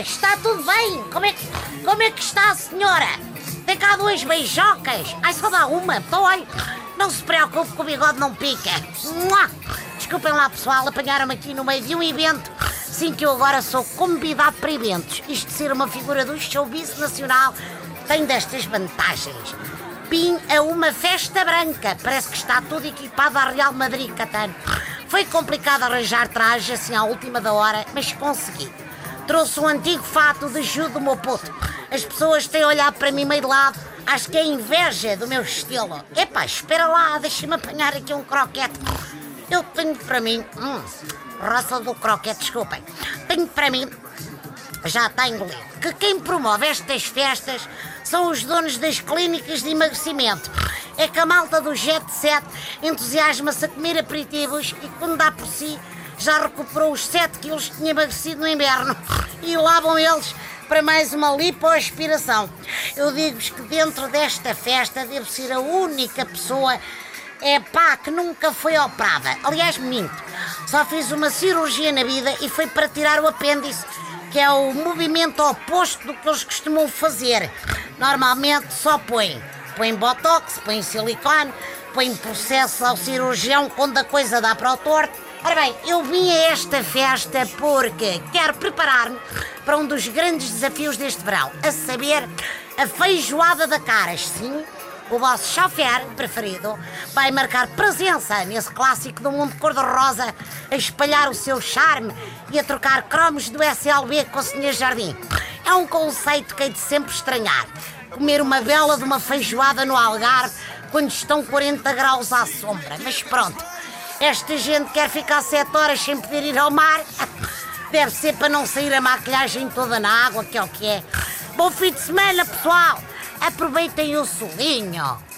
está tudo bem? Como é, que, como é que está a senhora? Tem cá duas beijocas? Ai, só dá uma, então olha, não se preocupe que o bigode não pica. Desculpem lá, pessoal, apanharam-me aqui no meio de um evento. Sim, que eu agora sou convidado para eventos. Isto de ser uma figura do showbiz nacional tem destas vantagens. Vim a uma festa branca, parece que está tudo equipado a Real Madrid, Catano. Foi complicado arranjar traje assim à última da hora, mas consegui. Trouxe um antigo fato de Ju do meu puto. As pessoas têm olhado para mim meio de lado. Acho que é inveja do meu estilo. Epá, espera lá, deixa-me apanhar aqui um croquete. Eu tenho para mim. Hum, do croquete, desculpem. Tenho para mim. Já está engolido. Que quem promove estas festas são os donos das clínicas de emagrecimento. É que a malta do Jet Set entusiasma-se a comer aperitivos e quando dá por si já recuperou os 7 quilos que tinha emagrecido no inverno. E vão eles para mais uma lipoaspiração. Eu digo-vos que dentro desta festa devo ser a única pessoa é pá, que nunca foi operada. Aliás, minto. Só fiz uma cirurgia na vida e foi para tirar o apêndice, que é o movimento oposto do que eles costumam fazer. Normalmente só põem. Põem botox, põem silicone, põem processo ao cirurgião quando a coisa dá para o torto Ora bem, eu vim a esta festa porque quero preparar-me para um dos grandes desafios deste verão, a saber, a feijoada da caras. Sim, o vosso chofer preferido vai marcar presença nesse clássico do mundo cor-de-rosa, a espalhar o seu charme e a trocar cromos do SLB com o Sr. Jardim. É um conceito que hei de sempre estranhar. Comer uma bela de uma feijoada no Algarve quando estão 40 graus à sombra. Mas pronto, esta gente quer ficar sete horas sem poder ir ao mar. Deve ser para não sair a maquilhagem toda na água, que é o que é. Bom fim de semana, pessoal! Aproveitem o solinho!